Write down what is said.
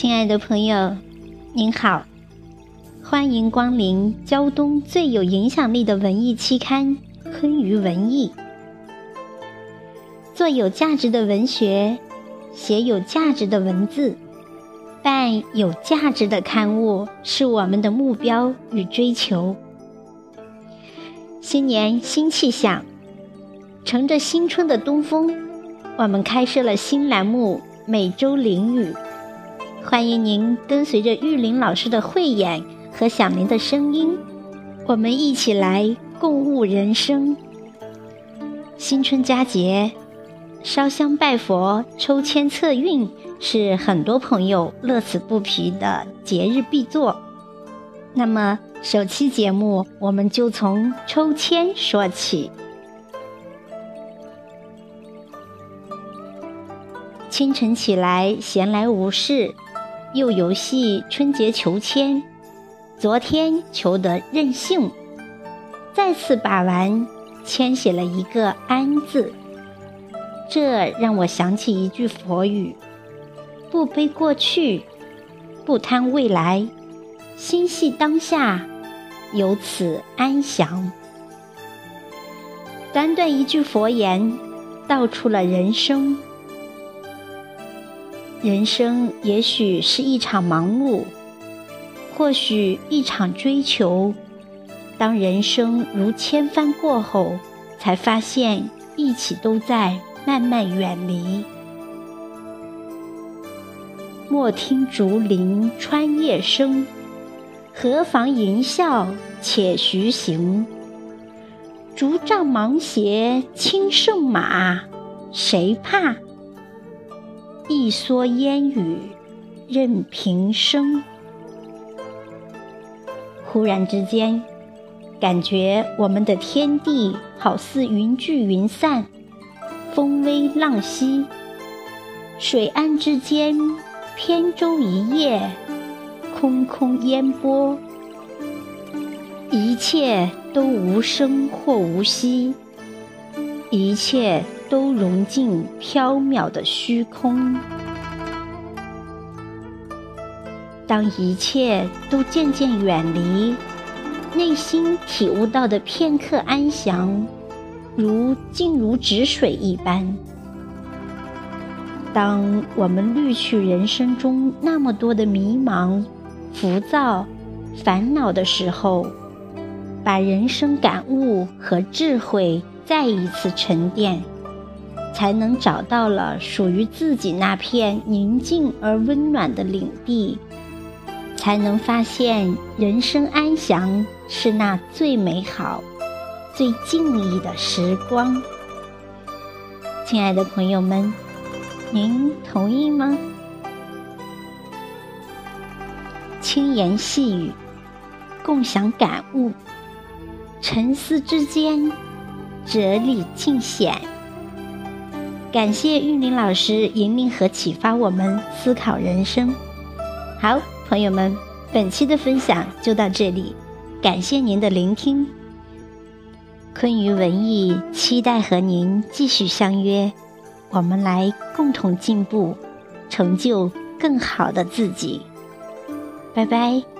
亲爱的朋友，您好，欢迎光临胶东最有影响力的文艺期刊《昆鱼文艺》。做有价值的文学，写有价值的文字，办有价值的刊物，是我们的目标与追求。新年新气象，乘着新春的东风，我们开设了新栏目《每周淋雨》。欢迎您跟随着玉林老师的慧眼和响铃的声音，我们一起来共悟人生。新春佳节，烧香拜佛、抽签测运是很多朋友乐此不疲的节日必做。那么，首期节目我们就从抽签说起。清晨起来，闲来无事。又游戏春节求签，昨天求得任性，再次把玩，签写了一个安字。这让我想起一句佛语：不悲过去，不贪未来，心系当下，由此安详。短短一句佛言，道出了人生。人生也许是一场忙碌，或许一场追求。当人生如千帆过后，才发现一起都在慢慢远离。莫听竹林穿叶声，何妨吟啸且徐行。竹杖芒鞋轻胜马，谁怕？一蓑烟雨任平生。忽然之间，感觉我们的天地好似云聚云散，风微浪息，水岸之间扁舟一叶，空空烟波，一切都无声或无息，一切。都融进缥缈的虚空。当一切都渐渐远离，内心体悟到的片刻安详，如静如止水一般。当我们滤去人生中那么多的迷茫、浮躁、烦恼的时候，把人生感悟和智慧再一次沉淀。才能找到了属于自己那片宁静而温暖的领地，才能发现人生安详是那最美好、最静谧的时光。亲爱的朋友们，您同意吗？轻言细语，共享感悟，沉思之间，哲理尽显。感谢玉林老师引领和启发我们思考人生。好，朋友们，本期的分享就到这里，感谢您的聆听。昆鱼文艺期待和您继续相约，我们来共同进步，成就更好的自己。拜拜。